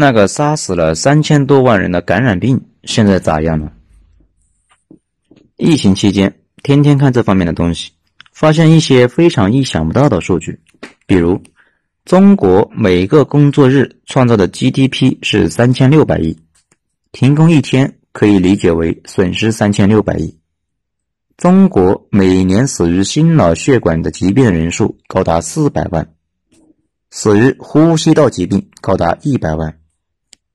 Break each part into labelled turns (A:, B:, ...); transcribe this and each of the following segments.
A: 那个杀死了三千多万人的感染病现在咋样了？疫情期间，天天看这方面的东西，发现一些非常意想不到的数据，比如中国每个工作日创造的 GDP 是三千六百亿，停工一天可以理解为损失三千六百亿。中国每年死于心脑血管的疾病人数高达四百万，死于呼吸道疾病高达一百万。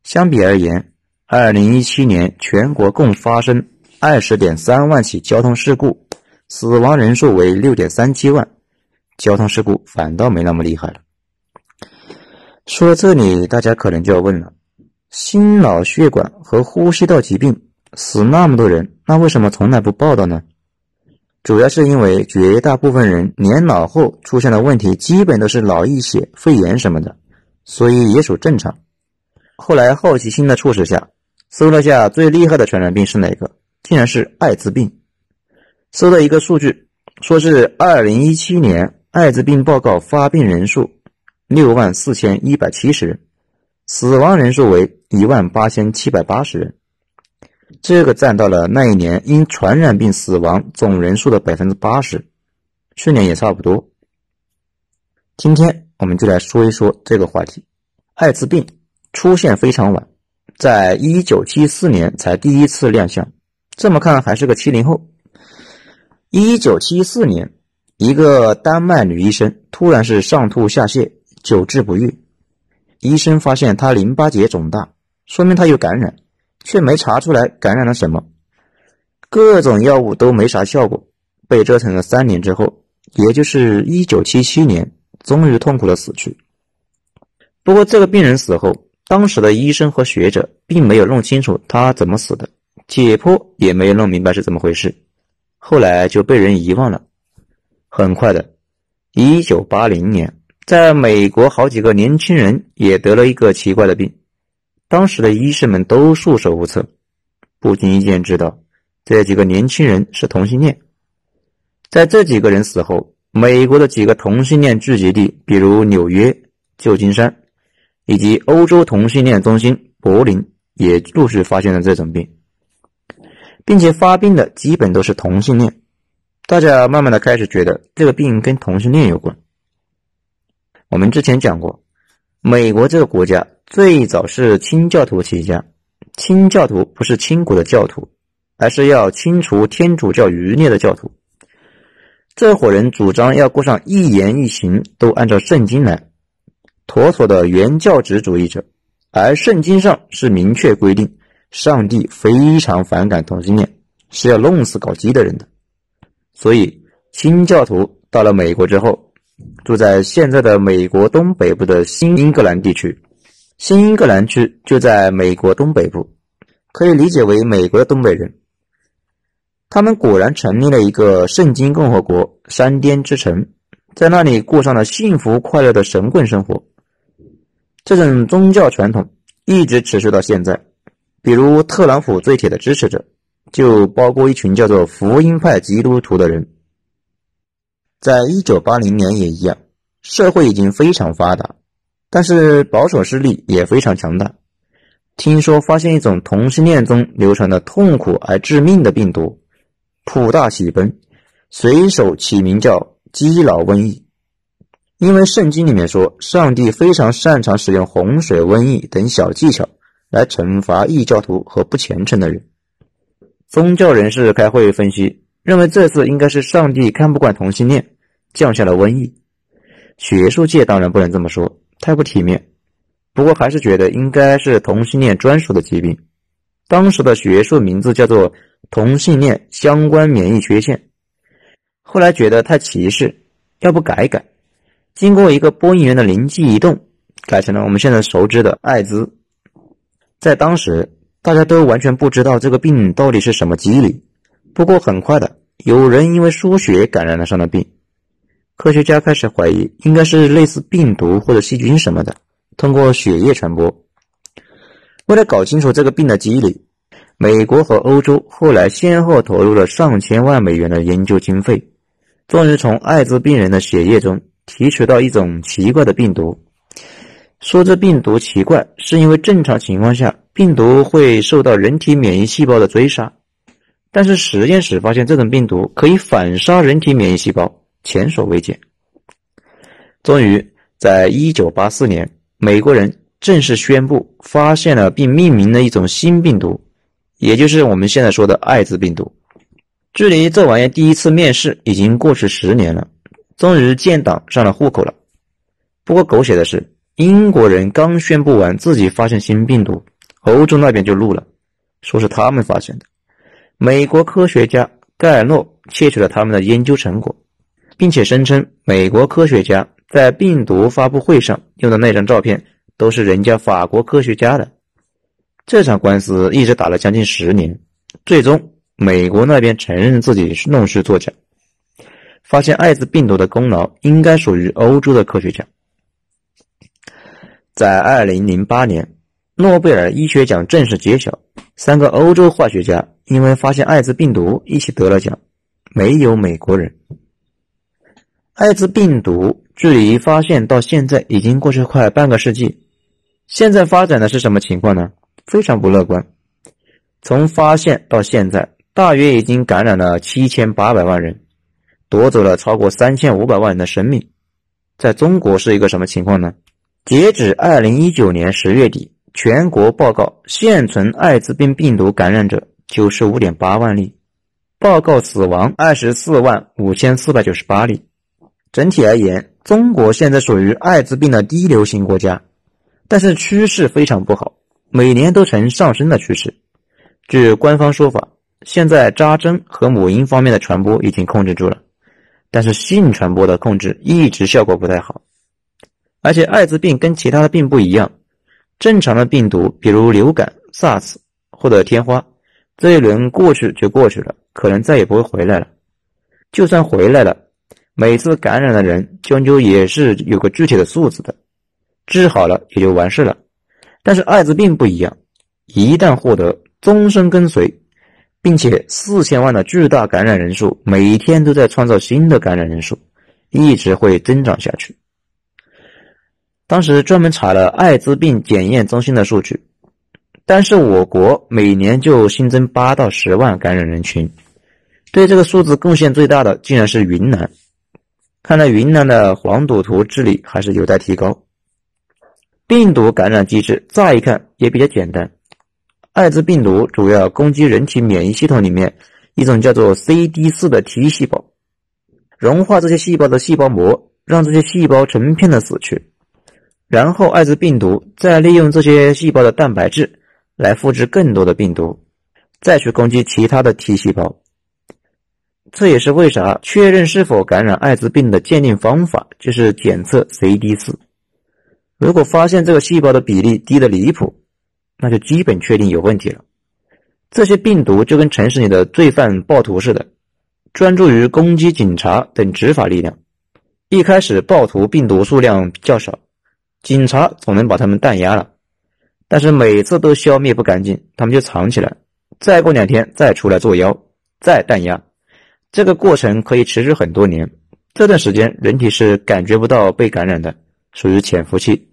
A: 相比而言，二零一七年全国共发生二十点三万起交通事故，死亡人数为六点三七万，交通事故反倒没那么厉害了。说到这里，大家可能就要问了：心脑血管和呼吸道疾病死那么多人，那为什么从来不报道呢？主要是因为绝大部分人年老后出现的问题，基本都是脑溢血、肺炎什么的，所以也属正常。后来好奇心的促使下，搜了下最厉害的传染病是哪个，竟然是艾滋病。搜到一个数据，说是二零一七年艾滋病报告发病人数六万四千一百七十人，死亡人数为一万八千七百八十人。这个占到了那一年因传染病死亡总人数的百分之八十，去年也差不多。今天我们就来说一说这个话题。艾滋病出现非常晚，在一九七四年才第一次亮相，这么看还是个七零后。一九七四年，一个丹麦女医生突然是上吐下泻，久治不愈，医生发现她淋巴结肿大，说明她有感染。却没查出来感染了什么，各种药物都没啥效果，被折腾了三年之后，也就是一九七七年，终于痛苦的死去。不过这个病人死后，当时的医生和学者并没有弄清楚他怎么死的，解剖也没有弄明白是怎么回事，后来就被人遗忘了。很快的，一九八零年，在美国好几个年轻人也得了一个奇怪的病。当时的医生们都束手无策，不经意间知道这几个年轻人是同性恋。在这几个人死后，美国的几个同性恋聚集地，比如纽约、旧金山，以及欧洲同性恋中心柏林，也陆续发现了这种病，并且发病的基本都是同性恋。大家慢慢的开始觉得这个病跟同性恋有关。我们之前讲过，美国这个国家。最早是清教徒起家，清教徒不是清国的教徒，而是要清除天主教余孽的教徒。这伙人主张要过上一言一行都按照圣经来，妥妥的原教旨主义者。而圣经上是明确规定，上帝非常反感同性恋，是要弄死搞基的人的。所以清教徒到了美国之后，住在现在的美国东北部的新英格兰地区。新英格兰区就在美国东北部，可以理解为美国的东北人。他们果然成立了一个圣经共和国——山巅之城，在那里过上了幸福快乐的神棍生活。这种宗教传统一直持续到现在。比如特朗普最铁的支持者，就包括一群叫做福音派基督徒的人。在一九八零年也一样，社会已经非常发达。但是保守势力也非常强大。听说发现一种同性恋中流传的痛苦而致命的病毒，普大喜奔，随手起名叫基佬瘟疫。因为圣经里面说，上帝非常擅长使用洪水、瘟疫等小技巧来惩罚异教徒和不虔诚的人。宗教人士开会分析，认为这次应该是上帝看不惯同性恋，降下了瘟疫。学术界当然不能这么说。太不体面，不过还是觉得应该是同性恋专属的疾病。当时的学术名字叫做同性恋相关免疫缺陷，后来觉得太歧视，要不改改。经过一个播音员的灵机一动，改成了我们现在熟知的艾滋。在当时，大家都完全不知道这个病到底是什么机理。不过很快的，有人因为输血感染了上了病。科学家开始怀疑，应该是类似病毒或者细菌什么的，通过血液传播。为了搞清楚这个病的机理，美国和欧洲后来先后投入了上千万美元的研究经费，终于从艾滋病人的血液中提取到一种奇怪的病毒。说这病毒奇怪，是因为正常情况下，病毒会受到人体免疫细胞的追杀，但是实验室发现这种病毒可以反杀人体免疫细胞，前所未见。终于，在一九八四年，美国人正式宣布发现了并命名了一种新病毒，也就是我们现在说的艾滋病毒。距离这玩意第一次面世已经过去十年了，终于建档上了户口了。不过狗血的是，英国人刚宣布完自己发现新病毒，欧洲那边就怒了，说是他们发现的。美国科学家盖尔诺窃取了他们的研究成果，并且声称美国科学家在病毒发布会上用的那张照片都是人家法国科学家的。这场官司一直打了将近十年，最终。美国那边承认自己弄虚作假，发现艾滋病毒的功劳应该属于欧洲的科学家。在二零零八年，诺贝尔医学奖正式揭晓，三个欧洲化学家因为发现艾滋病毒一起得了奖，没有美国人。艾滋病毒距离发现到现在已经过去快半个世纪，现在发展的是什么情况呢？非常不乐观。从发现到现在。大约已经感染了七千八百万人，夺走了超过三千五百万人的生命。在中国是一个什么情况呢？截止二零一九年十月底，全国报告现存艾滋病病毒感染者九十五点八万例，报告死亡二十四万五千四百九十八例。整体而言，中国现在属于艾滋病的低流行国家，但是趋势非常不好，每年都呈上升的趋势。据官方说法。现在扎针和母婴方面的传播已经控制住了，但是性传播的控制一直效果不太好。而且艾滋病跟其他的病不一样，正常的病毒，比如流感、SARS 或者天花，这一轮过去就过去了，可能再也不会回来了。就算回来了，每次感染的人终究也是有个具体的数字的，治好了也就完事了。但是艾滋病不一样，一旦获得，终身跟随。并且四千万的巨大感染人数，每天都在创造新的感染人数，一直会增长下去。当时专门查了艾滋病检验中心的数据，但是我国每年就新增八到十万感染人群，对这个数字贡献最大的竟然是云南。看来云南的黄赌毒治理还是有待提高。病毒感染机制乍一看也比较简单。艾滋病毒主要攻击人体免疫系统里面一种叫做 CD4 的 T 细胞，融化这些细胞的细胞膜，让这些细胞成片的死去，然后艾滋病毒再利用这些细胞的蛋白质来复制更多的病毒，再去攻击其他的 T 细胞。这也是为啥确认是否感染艾滋病的鉴定方法就是检测 CD4，如果发现这个细胞的比例低的离谱。那就基本确定有问题了。这些病毒就跟城市里的罪犯暴徒似的，专注于攻击警察等执法力量。一开始暴徒病毒数量较少，警察总能把他们弹压了。但是每次都消灭不干净，他们就藏起来，再过两天再出来作妖，再弹压。这个过程可以持续很多年。这段时间人体是感觉不到被感染的，属于潜伏期。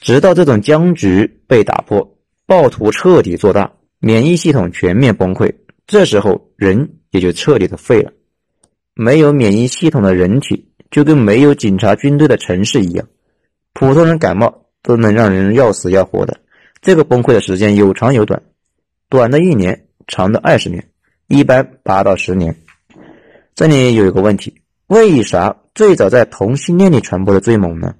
A: 直到这种僵局被打破，暴徒彻底做大，免疫系统全面崩溃，这时候人也就彻底的废了。没有免疫系统的人体，就跟没有警察军队的城市一样，普通人感冒都能让人要死要活的。这个崩溃的时间有长有短，短的一年，长的二十年，一般八到十年。这里有一个问题：为啥最早在同性恋里传播的最猛呢？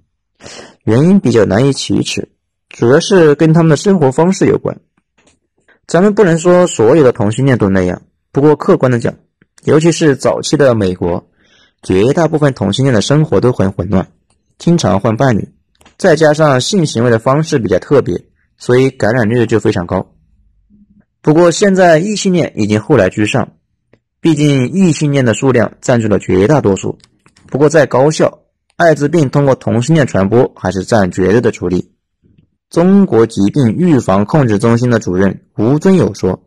A: 原因比较难以启齿，主要是跟他们的生活方式有关。咱们不能说所有的同性恋都那样，不过客观的讲，尤其是早期的美国，绝大部分同性恋的生活都很混乱，经常换伴侣，再加上性行为的方式比较特别，所以感染率就非常高。不过现在异性恋已经后来居上，毕竟异性恋的数量占据了绝大多数。不过在高校。艾滋病通过同性恋传播还是占绝对的主力。中国疾病预防控制中心的主任吴尊友说，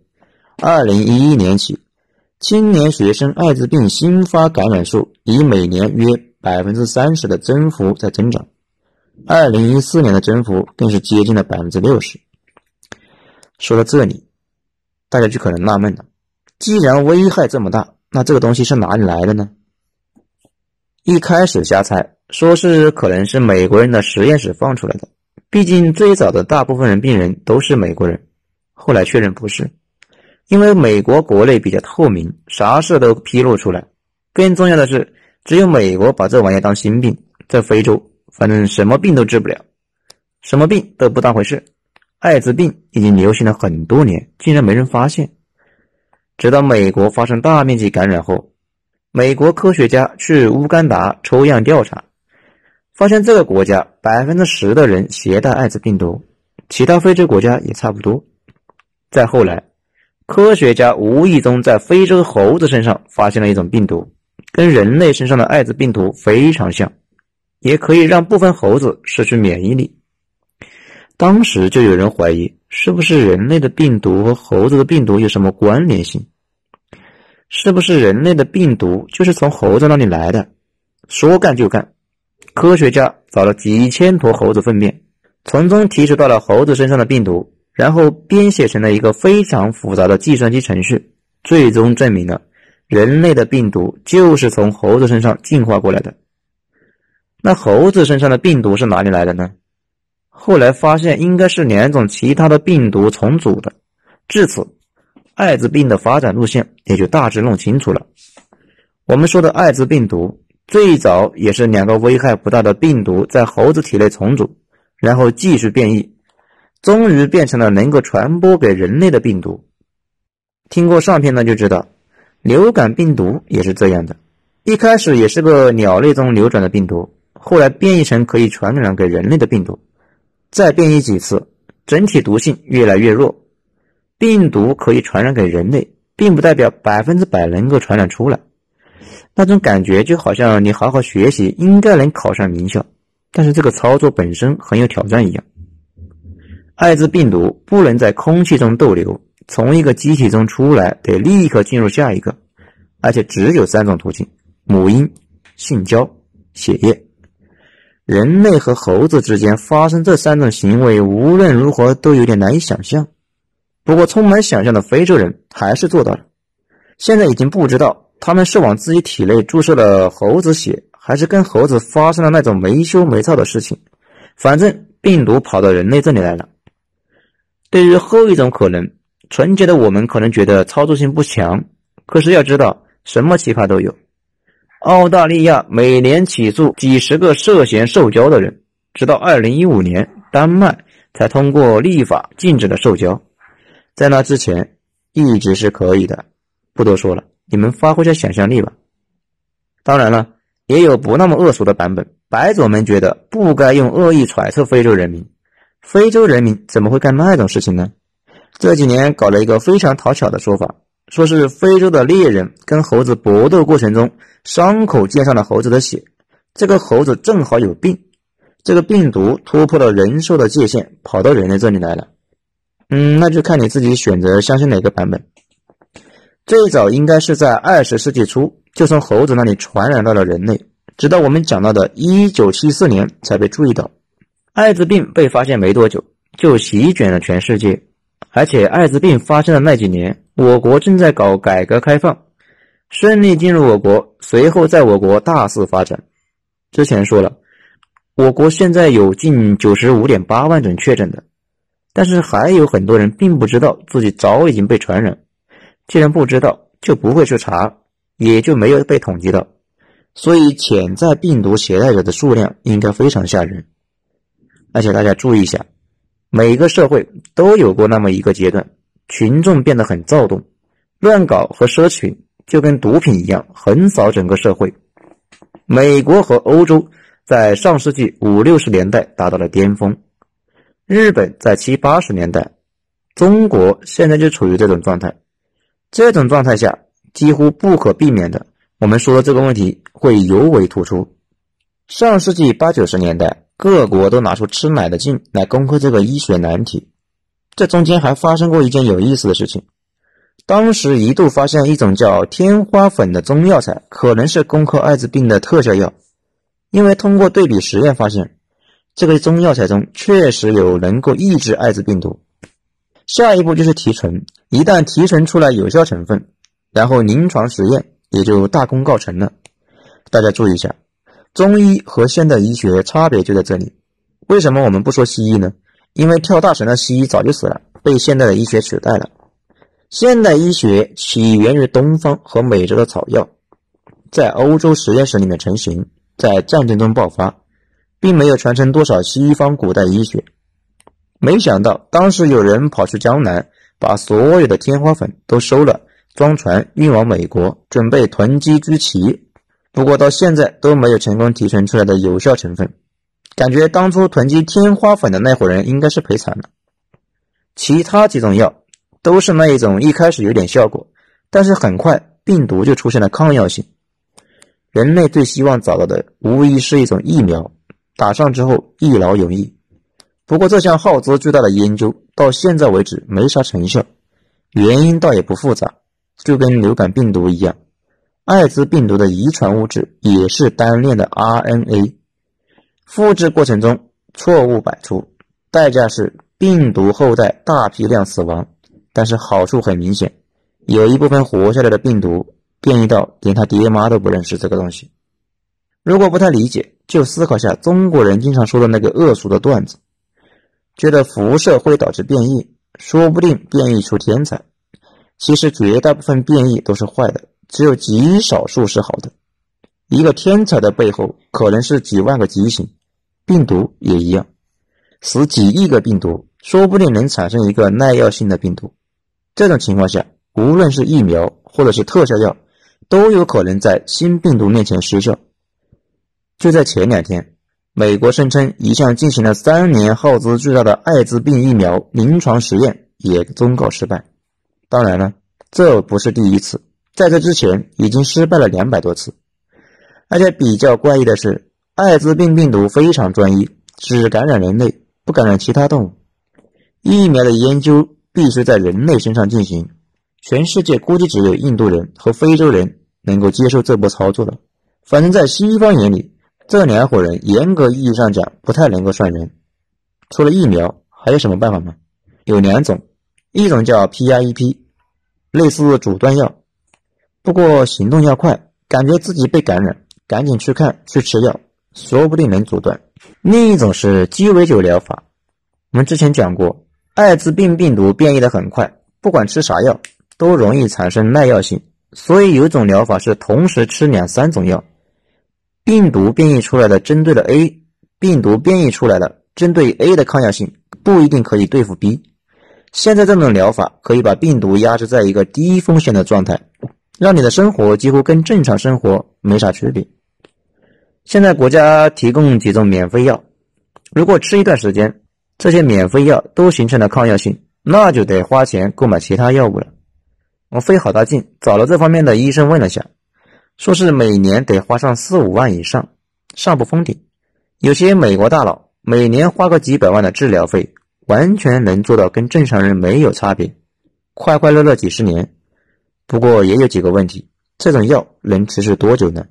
A: 二零一一年起，青年学生艾滋病新发感染数以每年约百分之三十的增幅在增长，二零一四年的增幅更是接近了百分之六十。说到这里，大家就可能纳闷了：既然危害这么大，那这个东西是哪里来的呢？一开始瞎猜，说是可能是美国人的实验室放出来的，毕竟最早的大部分人病人都是美国人。后来确认不是，因为美国国内比较透明，啥事都披露出来。更重要的是，只有美国把这玩意当心病，在非洲，反正什么病都治不了，什么病都不当回事。艾滋病已经流行了很多年，竟然没人发现。直到美国发生大面积感染后，美国科学家去乌干达抽样调查，发现这个国家百分之十的人携带艾滋病毒，其他非洲国家也差不多。再后来，科学家无意中在非洲猴子身上发现了一种病毒，跟人类身上的艾滋病毒非常像，也可以让部分猴子失去免疫力。当时就有人怀疑，是不是人类的病毒和猴子的病毒有什么关联性？是不是人类的病毒就是从猴子那里来的？说干就干，科学家找了几千坨猴子粪便，从中提取到了猴子身上的病毒。然后编写成了一个非常复杂的计算机程序，最终证明了人类的病毒就是从猴子身上进化过来的。那猴子身上的病毒是哪里来的呢？后来发现应该是两种其他的病毒重组的。至此，艾滋病的发展路线也就大致弄清楚了。我们说的艾滋病毒最早也是两个危害不大的病毒在猴子体内重组，然后继续变异。终于变成了能够传播给人类的病毒。听过上篇呢，就知道流感病毒也是这样的，一开始也是个鸟类中流转的病毒，后来变异成可以传染给人类的病毒，再变异几次，整体毒性越来越弱。病毒可以传染给人类，并不代表百分之百能够传染出来。那种感觉就好像你好好学习，应该能考上名校，但是这个操作本身很有挑战一样。艾滋病毒不能在空气中逗留，从一个机体中出来得立刻进入下一个，而且只有三种途径：母婴、性交、血液。人类和猴子之间发生这三种行为，无论如何都有点难以想象。不过，充满想象的非洲人还是做到了。现在已经不知道他们是往自己体内注射了猴子血，还是跟猴子发生了那种没羞没臊的事情。反正病毒跑到人类这里来了。对于后一种可能，纯洁的我们可能觉得操作性不强。可是要知道，什么奇葩都有。澳大利亚每年起诉几十个涉嫌受教的人，直到二零一五年，丹麦才通过立法禁止了受教。在那之前，一直是可以的。不多说了，你们发挥下想象力吧。当然了，也有不那么恶俗的版本。白左们觉得不该用恶意揣测非洲人民。非洲人民怎么会干那种事情呢？这几年搞了一个非常讨巧的说法，说是非洲的猎人跟猴子搏斗过程中，伤口溅上了猴子的血，这个猴子正好有病，这个病毒突破了人兽的界限，跑到人类这里来了。嗯，那就看你自己选择相信哪个版本。最早应该是在二十世纪初就从猴子那里传染到了人类，直到我们讲到的一九七四年才被注意到。艾滋病被发现没多久，就席卷了全世界。而且，艾滋病发生的那几年，我国正在搞改革开放，顺利进入我国，随后在我国大肆发展。之前说了，我国现在有近九十五点八万种确诊的，但是还有很多人并不知道自己早已经被传染。既然不知道，就不会去查，也就没有被统计到。所以，潜在病毒携带者的数量应该非常吓人。而且大家注意一下，每个社会都有过那么一个阶段，群众变得很躁动，乱搞和奢侈就跟毒品一样，横扫整个社会。美国和欧洲在上世纪五六十年代达到了巅峰，日本在七八十年代，中国现在就处于这种状态。这种状态下，几乎不可避免的，我们说这个问题会尤为突出。上世纪八九十年代。各国都拿出吃奶的劲来攻克这个医学难题，这中间还发生过一件有意思的事情。当时一度发现一种叫天花粉的中药材，可能是攻克艾滋病的特效药，因为通过对比实验发现，这个中药材中确实有能够抑制艾滋病毒。下一步就是提纯，一旦提纯出来有效成分，然后临床实验也就大功告成了。大家注意一下，中医和现代医学差别就在这里。为什么我们不说西医呢？因为跳大神的西医早就死了，被现代的医学取代了。现代医学起源于东方和美洲的草药，在欧洲实验室里面成型，在战争中爆发。并没有传承多少西方古代医学。没想到当时有人跑去江南，把所有的天花粉都收了，装船运往美国，准备囤积居奇。不过到现在都没有成功提纯出来的有效成分，感觉当初囤积天花粉的那伙人应该是赔惨了。其他几种药都是那一种，一开始有点效果，但是很快病毒就出现了抗药性。人类最希望找到的，无疑是一种疫苗。打上之后一劳永逸，不过这项耗资巨大的研究到现在为止没啥成效，原因倒也不复杂，就跟流感病毒一样，艾滋病毒的遗传物质也是单链的 RNA，复制过程中错误百出，代价是病毒后代大批量死亡，但是好处很明显，有一部分活下来的病毒变异到连他爹妈都不认识这个东西。如果不太理解，就思考下中国人经常说的那个恶俗的段子，觉得辐射会导致变异，说不定变异出天才。其实绝大部分变异都是坏的，只有极少数是好的。一个天才的背后可能是几万个畸形，病毒也一样，死几亿个病毒，说不定能产生一个耐药性的病毒。这种情况下，无论是疫苗或者是特效药，都有可能在新病毒面前失效。就在前两天，美国声称一项进行了三年、耗资巨大的艾滋病疫苗临床实验也终告失败。当然了，这不是第一次，在这之前已经失败了两百多次。而且比较怪异的是，艾滋病病毒非常专一，只感染人类，不感染其他动物。疫苗的研究必须在人类身上进行，全世界估计只有印度人和非洲人能够接受这波操作了。反正，在西方眼里，这两伙人严格意义上讲不太能够算人。除了疫苗，还有什么办法吗？有两种，一种叫 PrEP，类似阻断药，不过行动要快，感觉自己被感染，赶紧去看去吃药，说不定能阻断。另一种是鸡尾酒疗法。我们之前讲过，艾滋病病毒变异的很快，不管吃啥药都容易产生耐药性，所以有种疗法是同时吃两三种药。病毒变异出来的针对了 A，病毒变异出来的针对 A 的抗药性不一定可以对付 B。现在这种疗法可以把病毒压制在一个低风险的状态，让你的生活几乎跟正常生活没啥区别。现在国家提供几种免费药，如果吃一段时间，这些免费药都形成了抗药性，那就得花钱购买其他药物了。我费好大劲找了这方面的医生问了下。说是每年得花上四五万以上，上不封顶。有些美国大佬每年花个几百万的治疗费，完全能做到跟正常人没有差别，快快乐乐几十年。不过也有几个问题，这种药能持续多久呢？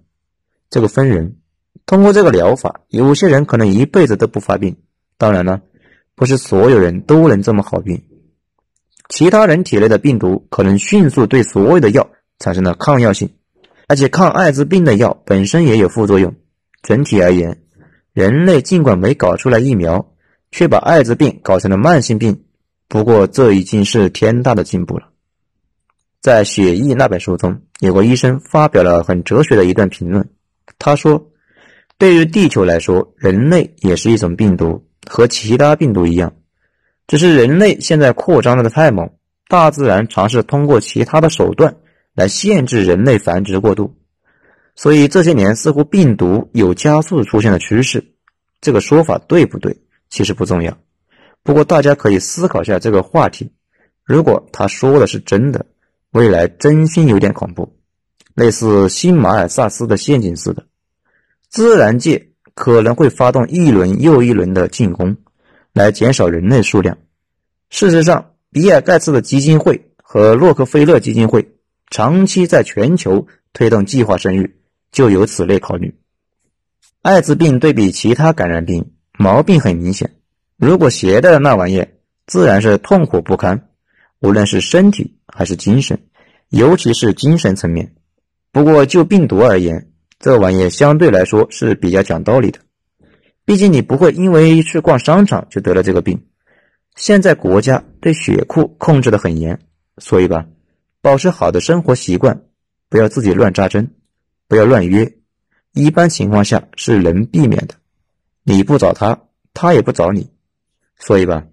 A: 这个分人，通过这个疗法，有些人可能一辈子都不发病。当然了，不是所有人都能这么好病。其他人体内的病毒可能迅速对所有的药产生了抗药性。而且抗艾滋病的药本身也有副作用。整体而言，人类尽管没搞出来疫苗，却把艾滋病搞成了慢性病。不过这已经是天大的进步了。在《血疫》那本书中，有个医生发表了很哲学的一段评论。他说：“对于地球来说，人类也是一种病毒，和其他病毒一样，只是人类现在扩张的太猛，大自然尝试通过其他的手段。”来限制人类繁殖过度，所以这些年似乎病毒有加速出现的趋势。这个说法对不对？其实不重要。不过大家可以思考一下这个话题：如果他说的是真的，未来真心有点恐怖，类似新马尔萨斯的陷阱似的。自然界可能会发动一轮又一轮的进攻，来减少人类数量。事实上，比尔盖茨的基金会和洛克菲勒基金会。长期在全球推动计划生育，就有此类考虑。艾滋病对比其他感染病，毛病很明显。如果携带的那玩意，自然是痛苦不堪，无论是身体还是精神，尤其是精神层面。不过就病毒而言，这玩意相对来说是比较讲道理的。毕竟你不会因为去逛商场就得了这个病。现在国家对血库控制的很严，所以吧，保持好的生活习惯，不要自己乱扎针，不要乱约，一般情况下是能避免的。你不找他，他也不找你。所以吧，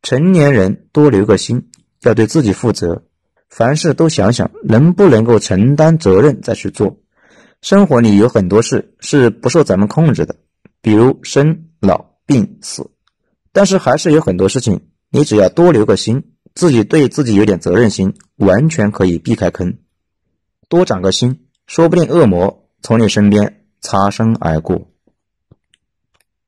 A: 成年人多留个心，要对自己负责，凡事都想想能不能够承担责任再去做。生活里有很多事是不受咱们控制的，比如生老病死，但是还是有很多事情，你只要多留个心，自己对自己有点责任心，完全可以避开坑。多长个心，说不定恶魔从你身边擦身而过。